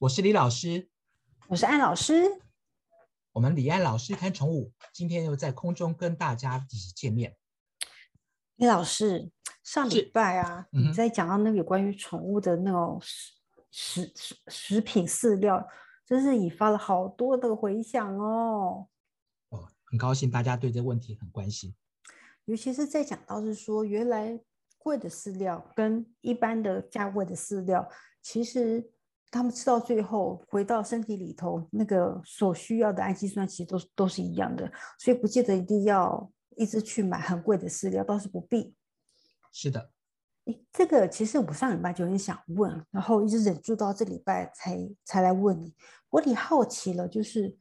我是李老师，我是安老师。我们李安老师看宠物，今天又在空中跟大家一起见面。李老师，上礼拜啊，嗯你在讲到那个有关于宠物的那种食食食食品饲料，真是引发了好多的回响哦。哦，很高兴大家对这个问题很关心。尤其是在讲到是说，原来贵的饲料跟一般的价位的饲料，其实他们吃到最后回到身体里头，那个所需要的氨基酸其实都是都是一样的，所以不见得一定要一直去买很贵的饲料，倒是不必。是的，诶这个其实我上礼拜就很想问，然后一直忍住到这礼拜才才来问你。我挺好奇了，就是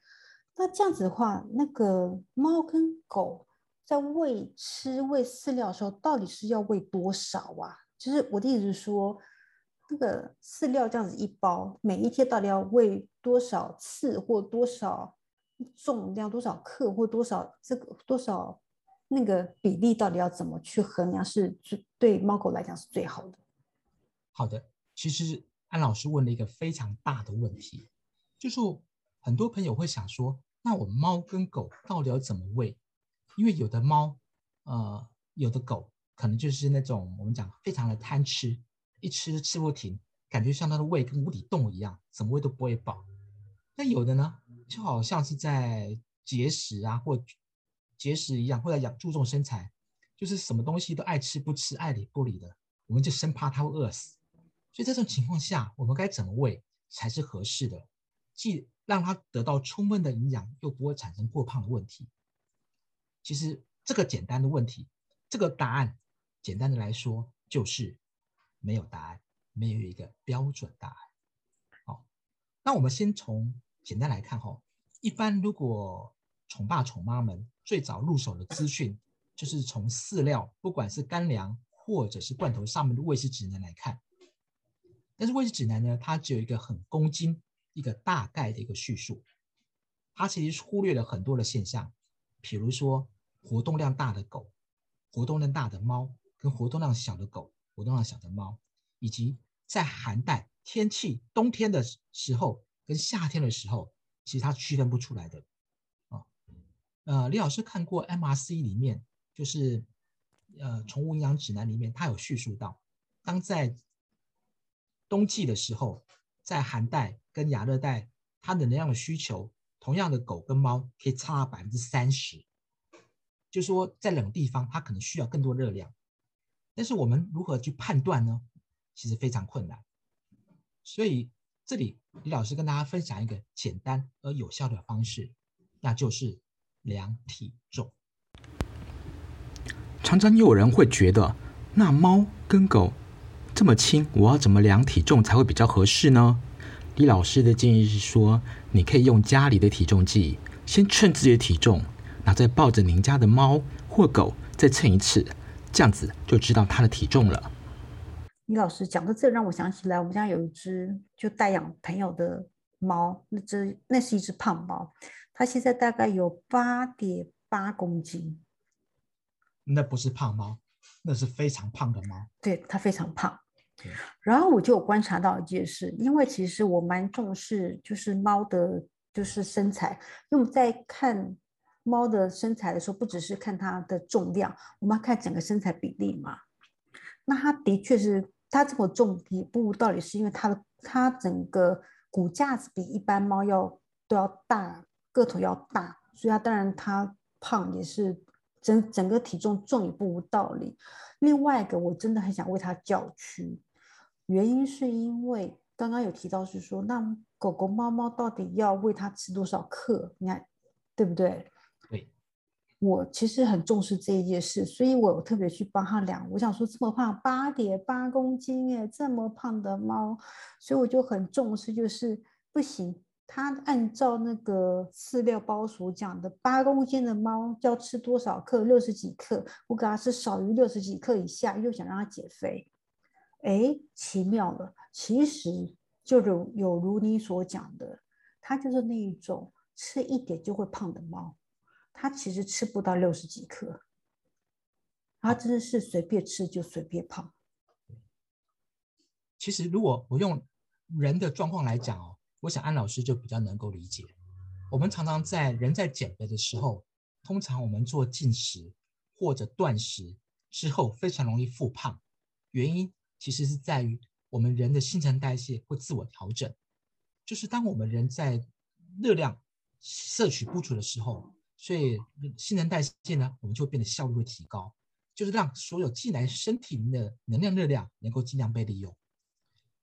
那这样子的话，那个猫跟狗在喂吃喂饲料的时候，到底是要喂多少啊？就是我的意思是说，那个饲料这样子一包，每一天到底要喂多少次，或多少重量、多少克，或多少这个多少那个比例，到底要怎么去衡量是对猫狗来讲是最好的？好的。其实安老师问了一个非常大的问题，就是很多朋友会想说，那我猫跟狗到底要怎么喂？因为有的猫，呃，有的狗可能就是那种我们讲非常的贪吃，一吃吃不停，感觉像他的胃跟无底洞一样，怎么喂都不会饱。那有的呢，就好像是在节食啊，或节食一样，或者养注重身材，就是什么东西都爱吃不吃，爱理不理的，我们就生怕他会饿死。所以在这种情况下，我们该怎么喂才是合适的？既让它得到充分的营养，又不会产生过胖的问题。其实这个简单的问题，这个答案简单的来说就是没有答案，没有一个标准答案。好，那我们先从简单来看哈，一般如果宠爸宠妈们最早入手的资讯，就是从饲料，不管是干粮或者是罐头上面的喂食指南来看。但是喂食指南呢，它只有一个很公斤、一个大概的一个叙述，它其实忽略了很多的现象，比如说活动量大的狗、活动量大的猫，跟活动量小的狗、活动量小的猫，以及在寒带天气冬天的时候跟夏天的时候，其实它区分不出来的。啊，呃，李老师看过 MRC 里面，就是呃宠物营养指南里面，它有叙述到，当在冬季的时候，在寒带跟亚热带，它的能量的需求，同样的狗跟猫可以差百分之三十。就说在冷地方，它可能需要更多热量，但是我们如何去判断呢？其实非常困难。所以这里李老师跟大家分享一个简单而有效的方式，那就是量体重。常常有人会觉得，那猫跟狗这么轻，我要怎么量体重才会比较合适呢？李老师的建议是说，你可以用家里的体重计，先称自己的体重，然后再抱着您家的猫或狗再称一次，这样子就知道它的体重了。李老师讲到这，让我想起来，我们家有一只就代养朋友的猫，那只那是一只胖猫，它现在大概有八点八公斤，那不是胖猫，那是非常胖的猫。对，它非常胖。然后我就有观察到一件事，因为其实我蛮重视就是猫的，就是身材，因为我们在看猫的身材的时候，不只是看它的重量，我们要看整个身材比例嘛。那它的确是，它这么重也不无道理，是因为它的它整个骨架子比一般猫要都要大，个头要大，所以它当然它胖也是整整个体重重也不无道理。另外一个，我真的很想为它叫屈，原因是因为刚刚有提到是说，那狗狗、猫猫到底要喂它吃多少克？你看，对不对？对，我其实很重视这一件事，所以我有特别去帮它量。我想说，这么胖，八点八公斤，哎，这么胖的猫，所以我就很重视，就是不行。它按照那个饲料包所讲的，八公斤的猫要吃多少克？六十几克。我给它吃少于六十几克以下，又想让它减肥。哎，奇妙了，其实就如有如你所讲的，它就是那一种吃一点就会胖的猫。他其实吃不到六十几克，他真的是随便吃就随便胖。其实如果我用人的状况来讲哦，我想安老师就比较能够理解。我们常常在人在减肥的时候，通常我们做进食或者断食之后，非常容易复胖。原因其实是在于我们人的新陈代谢会自我调整，就是当我们人在热量摄取不足的时候，所以新陈代谢呢，我们就变得效率会提高，就是让所有进来身体里面的能量热量能够尽量被利用。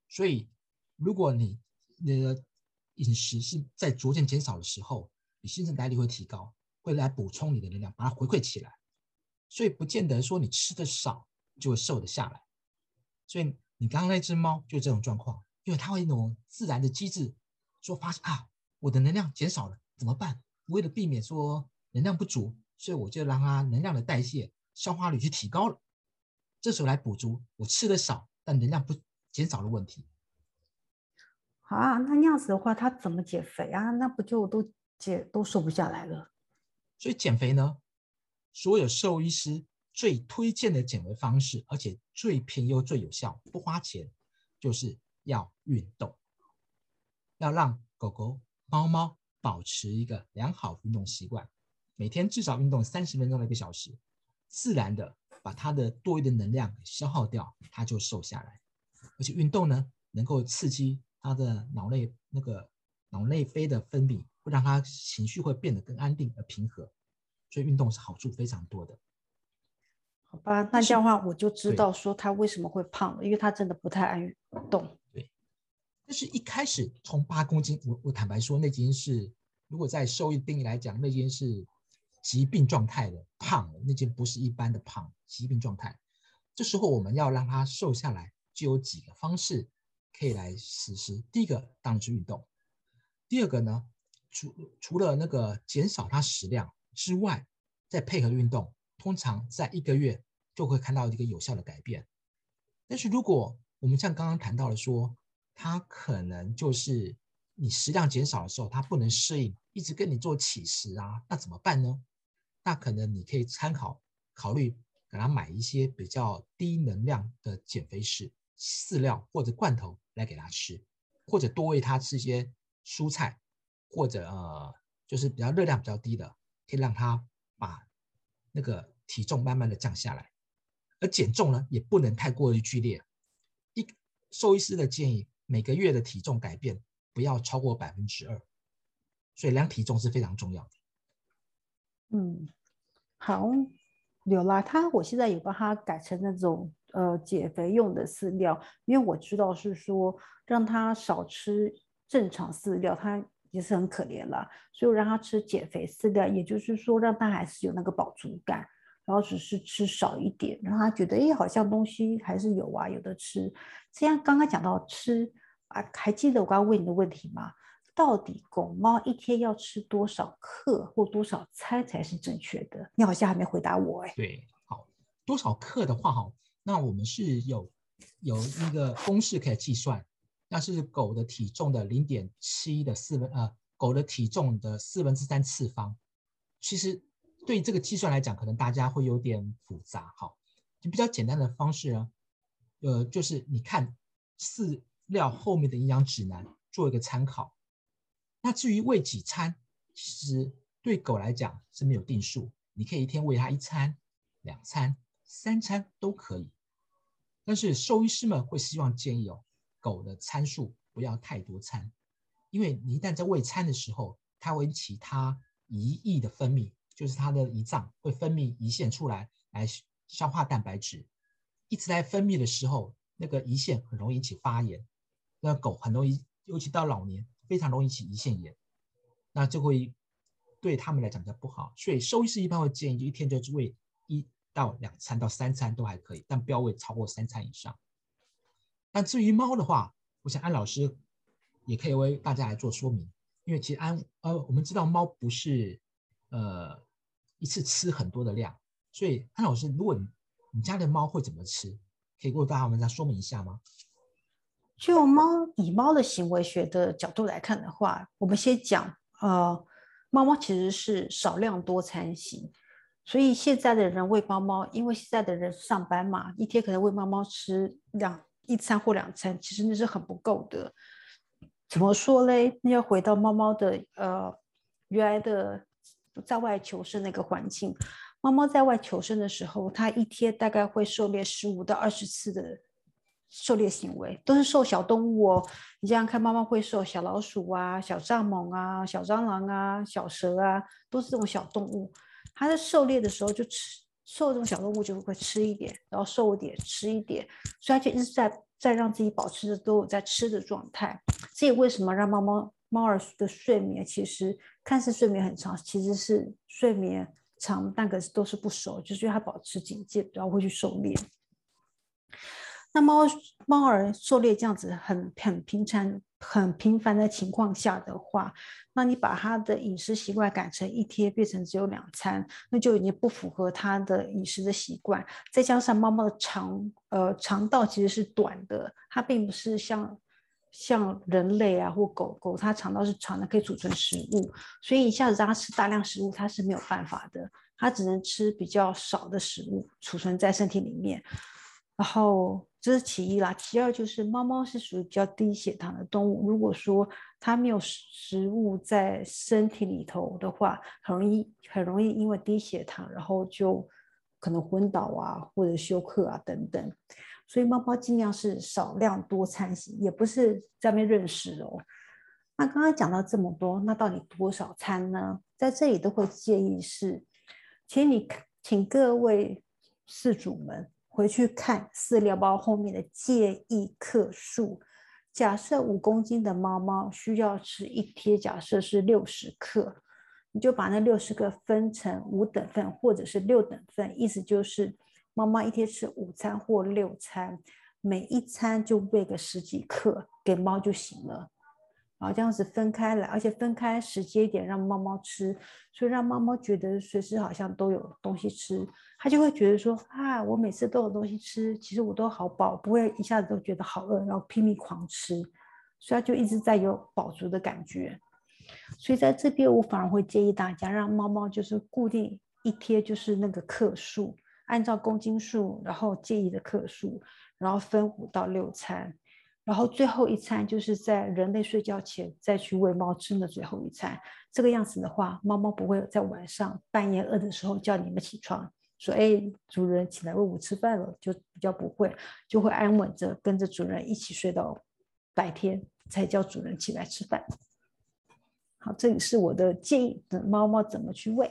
所以，如果你的饮食是在逐渐减少的时候，你新陈代谢会提高，会来补充你的能量，把它回馈起来。所以，不见得说你吃的少就会瘦得下来。所以，你刚刚那只猫就这种状况，因为它会一种自然的机制，说发现啊，我的能量减少了，怎么办？为了避免说能量不足，所以我就让它能量的代谢、消化率去提高了。这时候来补足我吃的少但能量不减少的问题。好啊，那那样子的话，他怎么减肥啊？那不就都减都瘦不下来了？所以减肥呢，所有兽医师最推荐的减肥方式，而且最便宜又最有效，不花钱，就是要运动，要让狗狗、猫猫保持一个良好运动习惯，每天至少运动三十分钟到一个小时，自然的把它的多余的能量消耗掉，它就瘦下来。而且运动呢，能够刺激。他的脑内那个脑内啡的分泌会让他情绪会变得更安定而平和，所以运动是好处非常多的。好吧，那这样的话我就知道说他为什么会胖了，因为他真的不太爱动。但是一开始从八公斤，我我坦白说，那已经是如果在受益定义来讲，那已经是疾病状态的胖了，那件不是一般的胖，疾病状态。这时候我们要让他瘦下来，就有几个方式。可以来实施。第一个当然是运动，第二个呢，除除了那个减少它食量之外，再配合运动，通常在一个月就会看到一个有效的改变。但是如果我们像刚刚谈到了说，它可能就是你食量减少的时候，它不能适应，一直跟你做起食啊，那怎么办呢？那可能你可以参考考虑给他买一些比较低能量的减肥食饲料或者罐头。来给他吃，或者多喂他吃一些蔬菜，或者呃，就是比较热量比较低的，可以让他把那个体重慢慢的降下来。而减重呢，也不能太过于剧烈。一兽医师的建议，每个月的体重改变不要超过百分之二，所以量体重是非常重要的。嗯，好，有啦，他我现在有帮他改成那种。呃，减肥用的饲料，因为我知道是说让他少吃正常饲料，他也是很可怜了，所以我让他吃减肥饲料，也就是说让他还是有那个饱足感，然后只是吃少一点，让他觉得哎，好像东西还是有啊，有的吃。这样刚刚讲到吃啊，还记得我刚刚问你的问题吗？到底狗猫一天要吃多少克或多少餐才是正确的？你好像还没回答我哎。对，好，多少克的话哈。那我们是有有一个公式可以计算，那是狗的体重的零点七的四分，呃，狗的体重的四分之三次方。其实对这个计算来讲，可能大家会有点复杂，哈，就比较简单的方式呢，呃，就是你看饲料后面的营养指南做一个参考。那至于喂几餐，其实对狗来讲是没有定数，你可以一天喂它一餐、两餐、三餐都可以。但是兽医师们会希望建议哦，狗的餐数不要太多餐，因为你一旦在喂餐的时候，它会其他胰液的分泌，就是它的胰脏会分泌胰腺出来来消化蛋白质，一直在分泌的时候，那个胰腺很容易引起发炎，那狗很容易，尤其到老年非常容易起胰腺炎，那就会对他们来讲就不好，所以兽医师一般会建议就一天就喂一。到两餐到三餐都还可以，但不要喂超过三餐以上。但至于猫的话，我想安老师也可以为大家来做说明，因为其实安呃我们知道猫不是呃一次吃很多的量，所以安老师，如果你家的猫会怎么吃，可以给我大家我们再说明一下吗？就猫以猫的行为学的角度来看的话，我们先讲呃猫猫其实是少量多餐型。所以现在的人喂猫猫，因为现在的人上班嘛，一天可能喂猫猫吃两一餐或两餐，其实那是很不够的。怎么说嘞？那要回到猫猫的呃原来的在外求生那个环境。猫猫在外求生的时候，它一天大概会狩猎十五到二十次的狩猎行为，都是狩小动物哦。你这样看，猫猫会狩小老鼠啊、小蚱蜢啊、小蟑螂啊、小蛇啊，都是这种小动物。它在狩猎的时候就吃狩这种小动物，就会吃一点，然后受一点，吃一点，所以它就一直在在让自己保持着都有在吃的状态。这也为什么让猫猫猫儿的睡眠其实看似睡眠很长，其实是睡眠。长，但可是都是不熟，就是它保持警戒，然后会去狩猎。那猫猫儿狩猎这样子很很平常、很频繁的情况下的话，那你把它的饮食习惯改成一天变成只有两餐，那就已经不符合它的饮食的习惯。再加上猫猫的肠呃肠道其实是短的，它并不是像。像人类啊或狗狗，它肠道是长的，可以储存食物，所以一下子让它吃大量食物，它是没有办法的，它只能吃比较少的食物储存在身体里面。然后这是其一啦，其二就是猫猫是属于比较低血糖的动物，如果说它没有食物在身体里头的话，很容易很容易因为低血糖，然后就可能昏倒啊或者休克啊等等。所以猫猫尽量是少量多餐型，也不是在面认识哦。那刚刚讲到这么多，那到底多少餐呢？在这里都会建议是，请你请各位饲主们回去看饲料包后面的建议克数。假设五公斤的猫猫需要吃一天，假设是六十克，你就把那六十克分成五等份或者是六等份，意思就是。妈妈一天吃午餐或六餐，每一餐就喂个十几克给猫就行了。然后这样子分开来，而且分开时间点让猫猫吃，所以让猫猫觉得随时好像都有东西吃，它就会觉得说啊，我每次都有东西吃，其实我都好饱，不会一下子都觉得好饿，然后拼命狂吃，所以它就一直在有饱足的感觉。所以在这边我反而会建议大家让猫猫就是固定一天就是那个克数。按照公斤数，然后建议的克数，然后分五到六餐，然后最后一餐就是在人类睡觉前再去喂猫吃的最后一餐。这个样子的话，猫猫不会在晚上半夜饿的时候叫你们起床，说：“哎，主人起来喂我吃饭了。”就比较不会，就会安稳着跟着主人一起睡到白天才叫主人起来吃饭。好，这里是我的建议，的猫猫怎么去喂。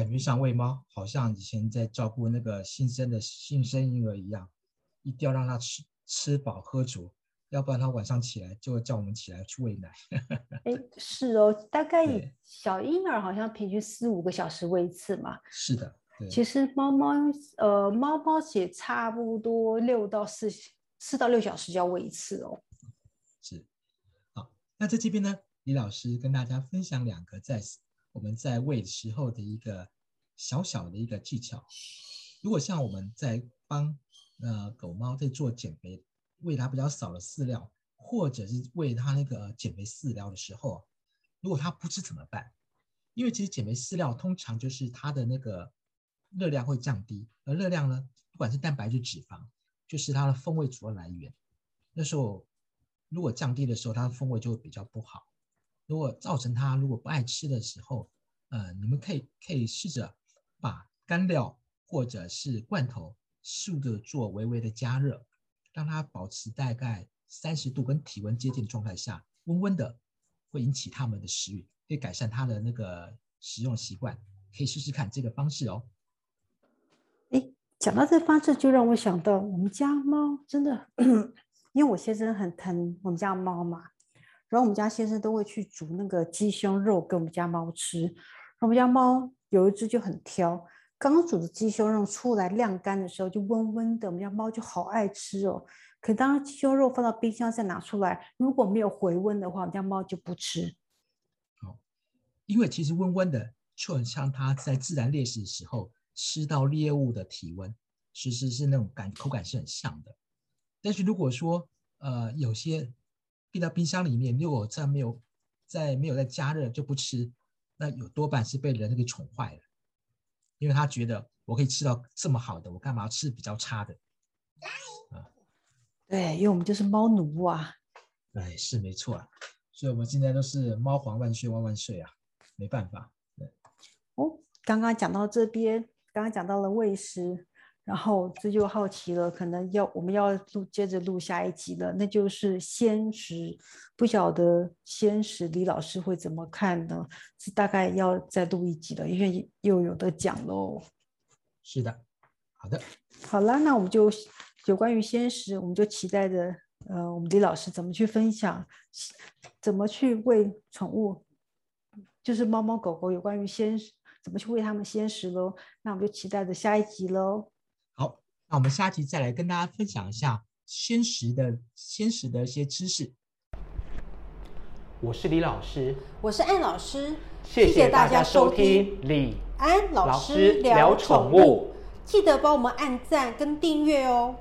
感觉像喂猫，好像以前在照顾那个新生的新生婴儿一样，一定要让他吃吃饱喝足，要不然他晚上起来就会叫我们起来去喂奶。哎，是哦，大概小婴儿好像平均四五个小时喂一次嘛。是的，其实猫猫呃猫猫也差不多六到四四到六小时就要喂一次哦。是，好，那在这边呢，李老师跟大家分享两个在。我们在喂时候的一个小小的一个技巧，如果像我们在帮呃狗猫在做减肥，喂它比较少的饲料，或者是喂它那个减肥饲料的时候，如果它不吃怎么办？因为其实减肥饲料通常就是它的那个热量会降低，而热量呢，不管是蛋白质、脂肪，就是它的风味主要来源。那时候如果降低的时候，它的风味就会比较不好。如果造成它如果不爱吃的时候，呃，你们可以可以试着把干料或者是罐头速的做微微的加热，让它保持大概三十度跟体温接近的状态下，温温的，会引起它们的食欲，可以改善它的那个食用习惯，可以试试看这个方式哦。哎，讲到这方式，就让我想到我们家猫真的，因为我先生很疼我们家猫嘛。然后我们家先生都会去煮那个鸡胸肉给我们家猫吃。我们家猫有一只就很挑，刚煮的鸡胸肉出来晾干的时候就温温的，我们家猫就好爱吃哦。可当鸡胸肉放到冰箱再拿出来，如果没有回温的话，我们家猫就不吃。好，因为其实温温的就很像它在自然猎食的时候吃到猎物的体温，其实是那种感口感是很像的。但是如果说呃有些冰到冰箱里面，如果再没有再没有再加热就不吃，那有多半是被人给宠坏了，因为他觉得我可以吃到这么好的，我干嘛要吃比较差的？啊，对，因为我们就是猫奴啊。哎，是没错啊。所以我们今天都是猫皇万岁万万岁啊，没办法。哦，刚刚讲到这边，刚刚讲到了喂食，然后这就好奇了，可能要我们要录接着录下一集了，那就是鲜食。不晓得鲜食李老师会怎么看呢？是大概要再录一集了，因为又有的讲喽。是的，好的，好啦，那我们就有关于鲜食，我们就期待着，呃，我们李老师怎么去分享，怎么去喂宠物，就是猫猫狗狗有关于鲜食。怎么去喂它们鲜食喽？那我们就期待着下一集喽。好，那我们下集再来跟大家分享一下鲜食的鲜食的一些知识。我是李老师，我是安老师，谢谢大家收听李安老师聊宠物。记得帮我们按赞跟订阅哦。